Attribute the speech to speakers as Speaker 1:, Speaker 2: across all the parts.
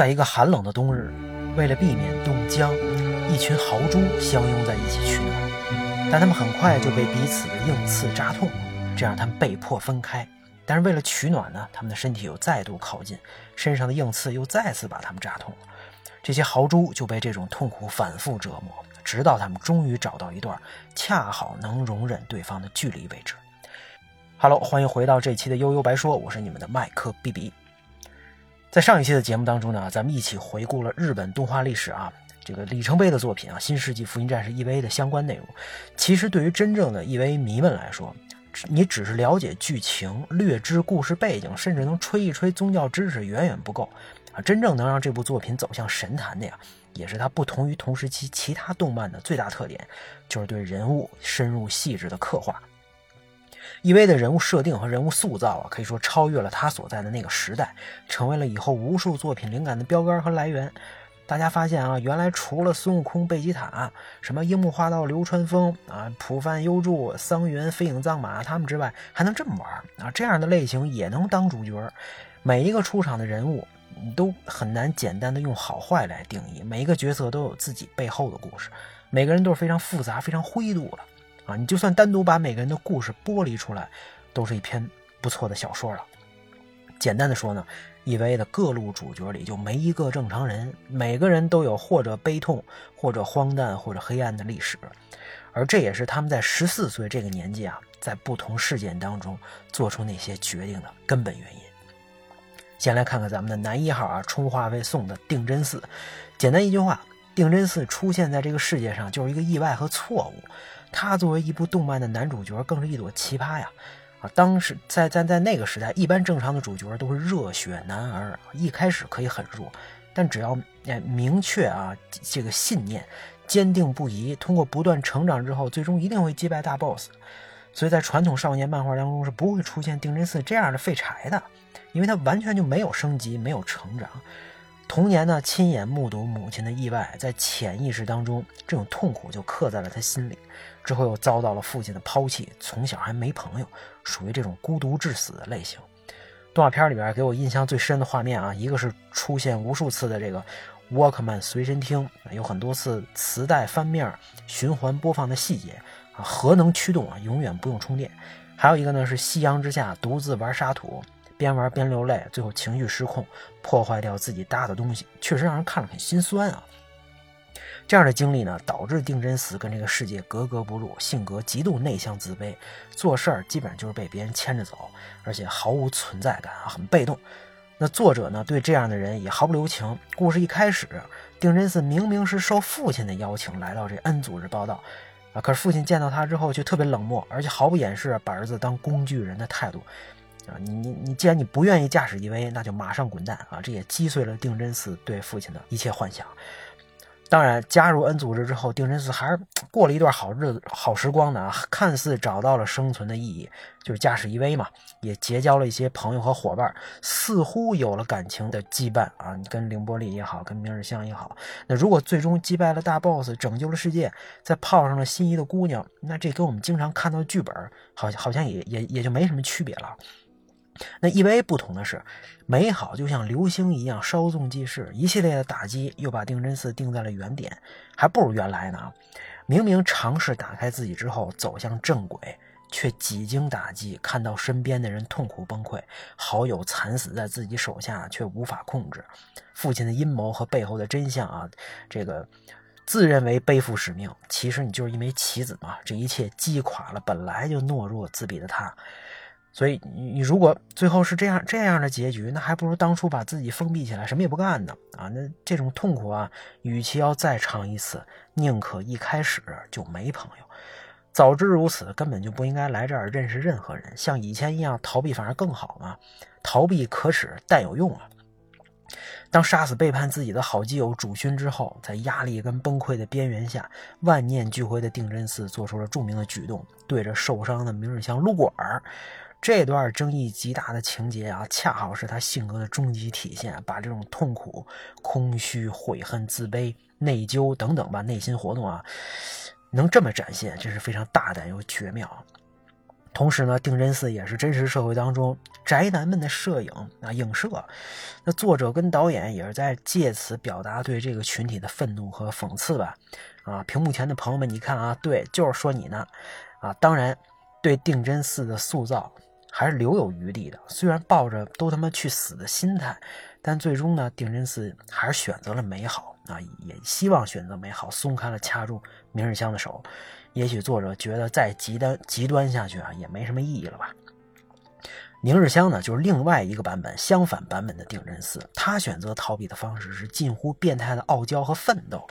Speaker 1: 在一个寒冷的冬日，为了避免冻僵，一群豪猪相拥在一起取暖，但他们很快就被彼此的硬刺扎痛，这让他们被迫分开。但是为了取暖呢，他们的身体又再度靠近，身上的硬刺又再次把他们扎痛了。这些豪猪就被这种痛苦反复折磨，直到他们终于找到一段恰好能容忍对方的距离为止。Hello，欢迎回到这期的悠悠白说，我是你们的麦克 B B。在上一期的节目当中呢，咱们一起回顾了日本动画历史啊，这个里程碑的作品啊，《新世纪福音战士 EVA》的相关内容。其实对于真正的 EVA 迷们来说，你只是了解剧情、略知故事背景，甚至能吹一吹宗教知识，远远不够啊！真正能让这部作品走向神坛的呀，也是它不同于同时期其他动漫的最大特点，就是对人物深入细致的刻画。EV 的人物设定和人物塑造啊，可以说超越了他所在的那个时代，成为了以后无数作品灵感的标杆和来源。大家发现啊，原来除了孙悟空、贝吉塔、什么樱木花道、流川枫啊、浦饭优助、桑云、飞影藏马他们之外，还能这么玩啊？这样的类型也能当主角。每一个出场的人物，你都很难简单的用好坏来定义。每一个角色都有自己背后的故事，每个人都是非常复杂、非常灰度的。啊，你就算单独把每个人的故事剥离出来，都是一篇不错的小说了。简单的说呢，EVA 的各路主角里就没一个正常人，每个人都有或者悲痛，或者荒诞，或者黑暗的历史，而这也是他们在十四岁这个年纪啊，在不同事件当中做出那些决定的根本原因。先来看看咱们的男一号啊，充话费送的定真寺。简单一句话，定真寺出现在这个世界上就是一个意外和错误。他作为一部动漫的男主角，更是一朵奇葩呀！啊，当时在在在那个时代，一般正常的主角都是热血男儿，一开始可以很弱，但只要哎明确啊这个信念，坚定不移，通过不断成长之后，最终一定会击败大 boss。所以在传统少年漫画当中是不会出现定真寺这样的废柴的，因为他完全就没有升级，没有成长。童年呢，亲眼目睹母亲的意外，在潜意识当中，这种痛苦就刻在了他心里。之后又遭到了父亲的抛弃，从小还没朋友，属于这种孤独致死的类型。动画片里边给我印象最深的画面啊，一个是出现无数次的这个 Walkman 随身听，有很多次磁带翻面循环播放的细节啊，核能驱动啊，永远不用充电。还有一个呢是夕阳之下独自玩沙土。边玩边流泪，最后情绪失控，破坏掉自己搭的东西，确实让人看了很心酸啊。这样的经历呢，导致定真寺跟这个世界格格不入，性格极度内向自卑，做事儿基本上就是被别人牵着走，而且毫无存在感啊，很被动。那作者呢，对这样的人也毫不留情。故事一开始，定真寺明明是受父亲的邀请来到这 N 组织报道啊，可是父亲见到他之后却特别冷漠，而且毫不掩饰把儿子当工具人的态度。啊，你你你，既然你不愿意驾驶 EV，那就马上滚蛋啊！这也击碎了定真寺对父亲的一切幻想。当然，加入 N 组织之后，定真寺还是过了一段好日子、好时光的啊，看似找到了生存的意义，就是驾驶 EV 嘛，也结交了一些朋友和伙伴，似乎有了感情的羁绊啊。你跟凌波丽也好，跟明日香也好，那如果最终击败了大 boss，拯救了世界，再泡上了心仪的姑娘，那这跟我们经常看到的剧本，好像好像也也也就没什么区别了。那 EVA 不同的是，美好就像流星一样稍纵即逝，一系列的打击又把定真寺定在了原点，还不如原来呢。明明尝试打开自己之后走向正轨，却几经打击，看到身边的人痛苦崩溃，好友惨死在自己手下却无法控制，父亲的阴谋和背后的真相啊，这个自认为背负使命，其实你就是一枚棋子嘛。这一切击垮了本来就懦弱自闭的他。所以你如果最后是这样这样的结局，那还不如当初把自己封闭起来，什么也不干呢啊！那这种痛苦啊，与其要再尝一次，宁可一开始就没朋友。早知如此，根本就不应该来这儿认识任何人，像以前一样逃避反而更好嘛。逃避可耻，但有用啊！当杀死背叛自己的好基友主勋之后，在压力跟崩溃的边缘下，万念俱灰的定真寺做出了著名的举动，对着受伤的明日香撸管儿。这段争议极大的情节啊，恰好是他性格的终极体现，把这种痛苦、空虚、悔恨、自卑、内疚等等吧内心活动啊，能这么展现，真是非常大胆又绝妙。同时呢，定真寺也是真实社会当中宅男们的摄影啊影射。那作者跟导演也是在借此表达对这个群体的愤怒和讽刺吧。啊，屏幕前的朋友们，你看啊，对，就是说你呢。啊，当然，对定真寺的塑造还是留有余地的。虽然抱着都他妈去死的心态，但最终呢，定真寺还是选择了美好啊，也希望选择美好，松开了掐住明日香的手。也许作者觉得再极端极端下去啊，也没什么意义了吧。明日香呢，就是另外一个版本，相反版本的定真寺。他选择逃避的方式是近乎变态的傲娇和奋斗。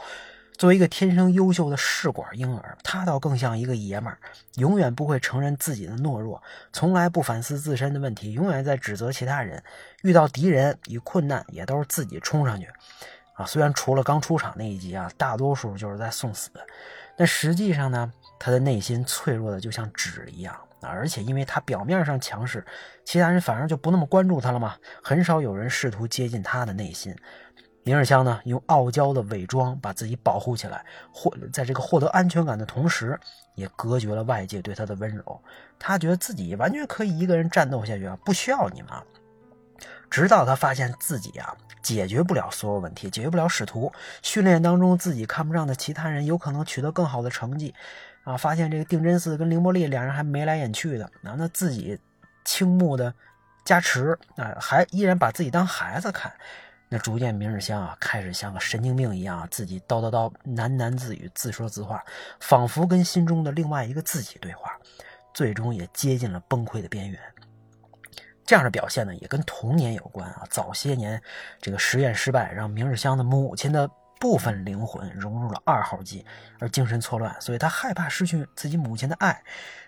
Speaker 1: 作为一个天生优秀的试管婴儿，他倒更像一个爷们儿，永远不会承认自己的懦弱，从来不反思自身的问题，永远在指责其他人。遇到敌人与困难，也都是自己冲上去。啊，虽然除了刚出场那一集啊，大多数就是在送死。但实际上呢，他的内心脆弱的就像纸一样啊！而且因为他表面上强势，其他人反而就不那么关注他了嘛。很少有人试图接近他的内心。明日香呢，用傲娇的伪装把自己保护起来，获在这个获得安全感的同时，也隔绝了外界对他的温柔。他觉得自己完全可以一个人战斗下去啊，不需要你们。直到他发现自己啊。解决不了所有问题，解决不了使徒训练当中自己看不上的其他人有可能取得更好的成绩，啊，发现这个定真寺跟凌波丽两人还眉来眼去的，啊，那自己倾慕的加持啊，还依然把自己当孩子看，那逐渐明日香啊开始像个神经病一样，自己叨叨叨喃喃自语，自说自话，仿佛跟心中的另外一个自己对话，最终也接近了崩溃的边缘。这样的表现呢，也跟童年有关啊。早些年，这个实验失败，让明日香的母亲的部分灵魂融入了二号机，而精神错乱，所以他害怕失去自己母亲的爱。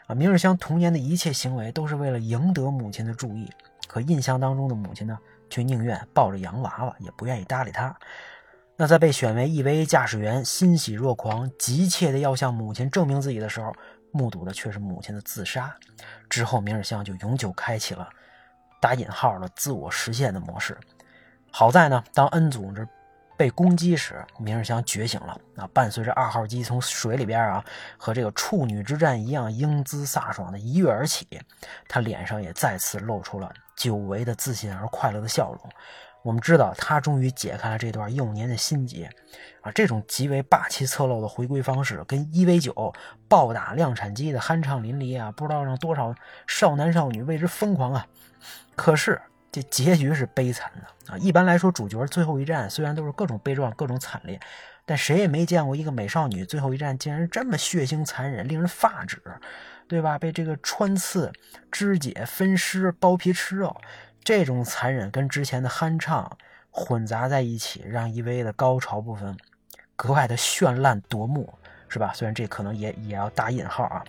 Speaker 1: 啊，明日香童年的一切行为都是为了赢得母亲的注意，可印象当中的母亲呢，却宁愿抱着洋娃娃，也不愿意搭理他。那在被选为 EVA 驾驶员，欣喜若狂，急切的要向母亲证明自己的时候，目睹的却是母亲的自杀。之后，明日香就永久开启了。打引号的自我实现的模式，好在呢，当恩组织被攻击时，明日香觉醒了啊！伴随着二号机从水里边啊，和这个处女之战一样英姿飒爽的一跃而起，他脸上也再次露出了久违的自信而快乐的笑容。我们知道，他终于解开了这段幼年的心结啊！这种极为霸气侧漏的回归方式，跟一 v 九暴打量产机的酣畅淋漓啊，不知道让多少少男少女为之疯狂啊！可是这结局是悲惨的啊！一般来说，主角最后一战虽然都是各种悲壮、各种惨烈，但谁也没见过一个美少女最后一战竟然这么血腥残忍，令人发指，对吧？被这个穿刺、肢解、分尸、剥皮吃肉，这种残忍跟之前的酣畅混杂在一起，让 EV 的高潮部分格外的绚烂夺目，是吧？虽然这可能也也要打引号啊。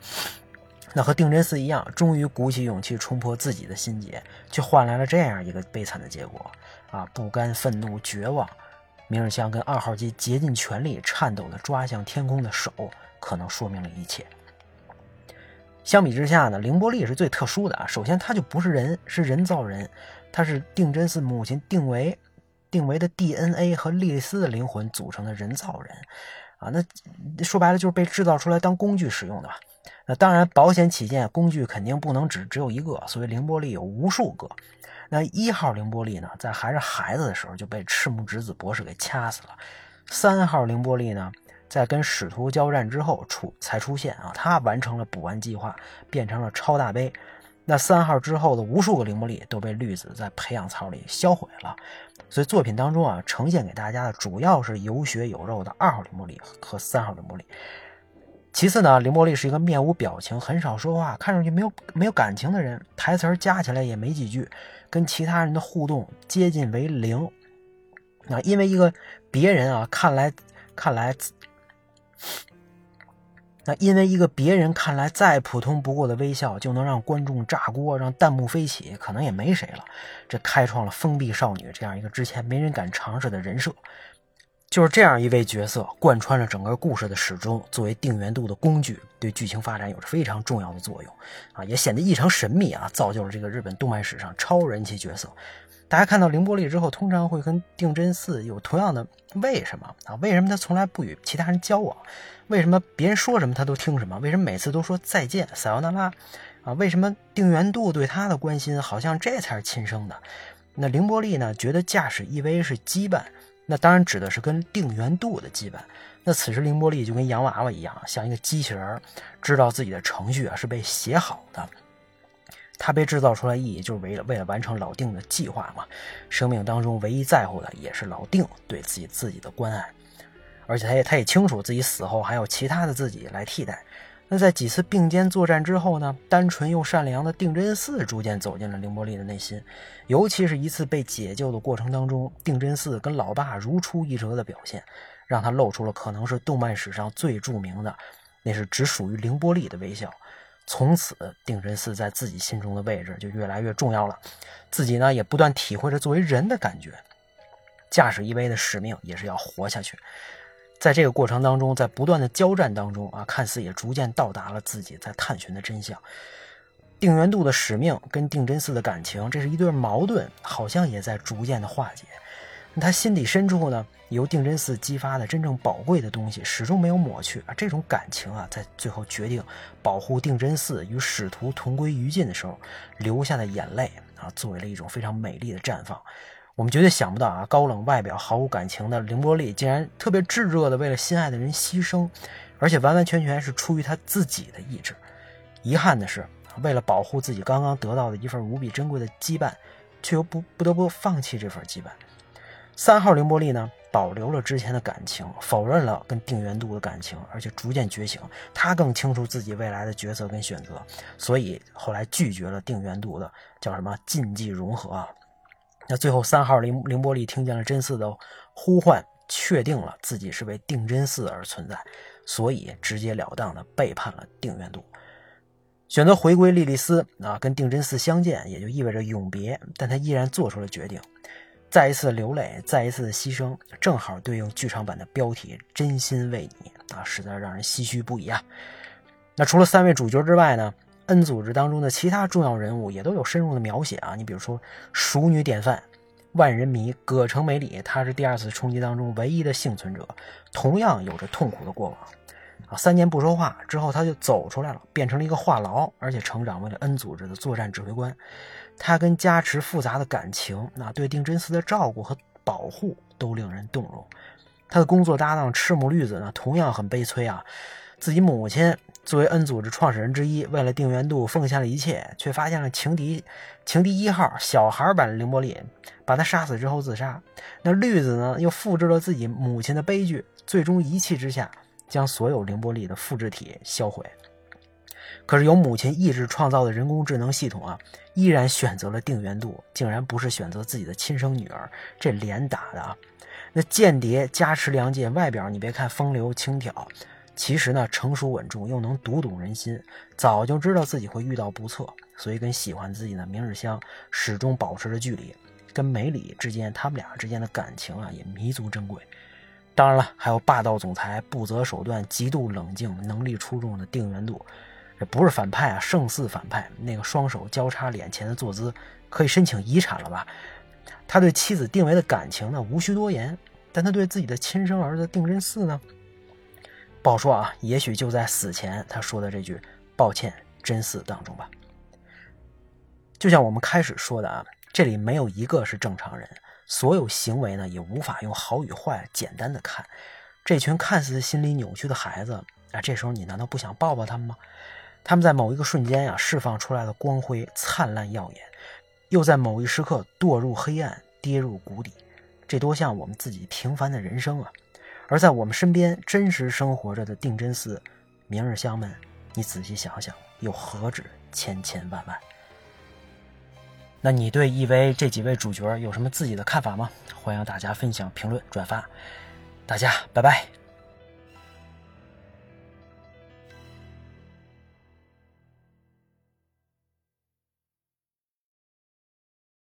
Speaker 1: 那和定真寺一样，终于鼓起勇气冲破自己的心结，却换来了这样一个悲惨的结果啊！不甘、愤怒、绝望，明日香跟二号机竭尽全力、颤抖的抓向天空的手，可能说明了一切。相比之下呢，凌波丽是最特殊的啊！首先，他就不是人，是人造人，他是定真寺母亲定为定为的 DNA 和莉莉丝的灵魂组成的人造人啊！那说白了，就是被制造出来当工具使用的吧。当然，保险起见，工具肯定不能只只有一个，所以凌波丽有无数个。那一号凌波丽呢，在还是孩子的时候就被赤木直子博士给掐死了。三号凌波丽呢，在跟使徒交战之后出才出现啊，他完成了补完计划，变成了超大杯。那三号之后的无数个凌波丽都被绿子在培养槽里销毁了。所以作品当中啊，呈现给大家的主要是有血有肉的二号凌波丽和三号凌波丽。其次呢，凌波丽是一个面无表情、很少说话、看上去没有没有感情的人，台词加起来也没几句，跟其他人的互动接近为零。那因为一个别人啊看来看来，那因为一个别人看来再普通不过的微笑，就能让观众炸锅、让弹幕飞起，可能也没谁了。这开创了封闭少女这样一个之前没人敢尝试的人设。就是这样一位角色，贯穿了整个故事的始终，作为定元度的工具，对剧情发展有着非常重要的作用，啊，也显得异常神秘啊，造就了这个日本动漫史上超人气角色。大家看到凌波丽之后，通常会跟定真寺有同样的为什么啊？为什么他从来不与其他人交往？为什么别人说什么他都听什么？为什么每次都说再见，撒由那拉？啊，为什么定元度对他的关心好像这才是亲生的？那凌波丽呢，觉得驾驶一威是羁绊，那当然指的是跟定元度的羁绊。那此时凌波丽就跟洋娃娃一样，像一个机器人，知道自己的程序啊是被写好的。他被制造出来意义就是为了为了完成老定的计划嘛。生命当中唯一在乎的也是老定对自己自己的关爱，而且他也他也清楚自己死后还有其他的自己来替代。那在几次并肩作战之后呢？单纯又善良的定真寺逐渐走进了凌波丽的内心，尤其是一次被解救的过程当中，定真寺跟老爸如出一辙的表现，让他露出了可能是动漫史上最著名的，那是只属于凌波丽的微笑。从此，定真寺在自己心中的位置就越来越重要了。自己呢，也不断体会着作为人的感觉。驾驶一威的使命也是要活下去。在这个过程当中，在不断的交战当中啊，看似也逐渐到达了自己在探寻的真相。定元度的使命跟定真寺的感情，这是一对矛盾，好像也在逐渐的化解。他心底深处呢，由定真寺激发的真正宝贵的东西，始终没有抹去啊。这种感情啊，在最后决定保护定真寺与使徒同归于尽的时候，流下的眼泪啊，作为了一种非常美丽的绽放。我们绝对想不到啊，高冷外表、毫无感情的凌波丽，竟然特别炙热的为了心爱的人牺牲，而且完完全全是出于他自己的意志。遗憾的是，为了保护自己刚刚得到的一份无比珍贵的羁绊，却又不不得不放弃这份羁绊。三号凌波丽呢，保留了之前的感情，否认了跟定元度的感情，而且逐渐觉醒。他更清楚自己未来的角色跟选择，所以后来拒绝了定元度的叫什么禁忌融合啊。那最后，三号凌凌波丽听见了真嗣的呼唤，确定了自己是为定真寺而存在，所以直截了当的背叛了定元度，选择回归莉莉丝啊，跟定真寺相见，也就意味着永别。但他依然做出了决定，再一次流泪，再一次的牺牲，正好对应剧场版的标题“真心为你”啊，实在让人唏嘘不已啊。那除了三位主角之外呢？N 组织当中的其他重要人物也都有深入的描写啊，你比如说熟女典范、万人迷葛城美里，她是第二次冲击当中唯一的幸存者，同样有着痛苦的过往啊。三年不说话之后，他就走出来了，变成了一个话痨，而且成长为了 N 组织的作战指挥官。他跟加持复杂的感情，那对定真寺的照顾和保护都令人动容。他的工作搭档赤木绿子呢，同样很悲催啊，自己母亲。作为 N 组织创始人之一，为了定元度奉献了一切，却发现了情敌情敌一号小孩版的凌波丽，把他杀死之后自杀。那绿子呢，又复制了自己母亲的悲剧，最终一气之下将所有凌波丽的复制体销毁。可是由母亲意志创造的人工智能系统啊，依然选择了定元度，竟然不是选择自己的亲生女儿，这脸打的啊！那间谍加持良介，外表你别看风流轻佻。其实呢，成熟稳重又能读懂人心，早就知道自己会遇到不测，所以跟喜欢自己的明日香始终保持着距离。跟梅里之间，他们俩之间的感情啊，也弥足珍贵。当然了，还有霸道总裁、不择手段、极度冷静、能力出众的定元度，这不是反派啊，胜似反派。那个双手交叉脸前的坐姿，可以申请遗产了吧？他对妻子定为的感情呢，无需多言。但他对自己的亲生儿子定真寺呢？不好说啊，也许就在死前他说的这句“抱歉，真死”当中吧。就像我们开始说的啊，这里没有一个是正常人，所有行为呢也无法用好与坏简单的看。这群看似心理扭曲的孩子啊，这时候你难道不想抱抱他们吗？他们在某一个瞬间呀释放出来的光辉灿烂耀眼，又在某一时刻堕入黑暗，跌入谷底。这多像我们自己平凡的人生啊！而在我们身边真实生活着的定真寺明日香们，你仔细想想，又何止千千万万？那你对 EV 这几位主角有什么自己的看法吗？欢迎大家分享、评论、转发。大家拜拜。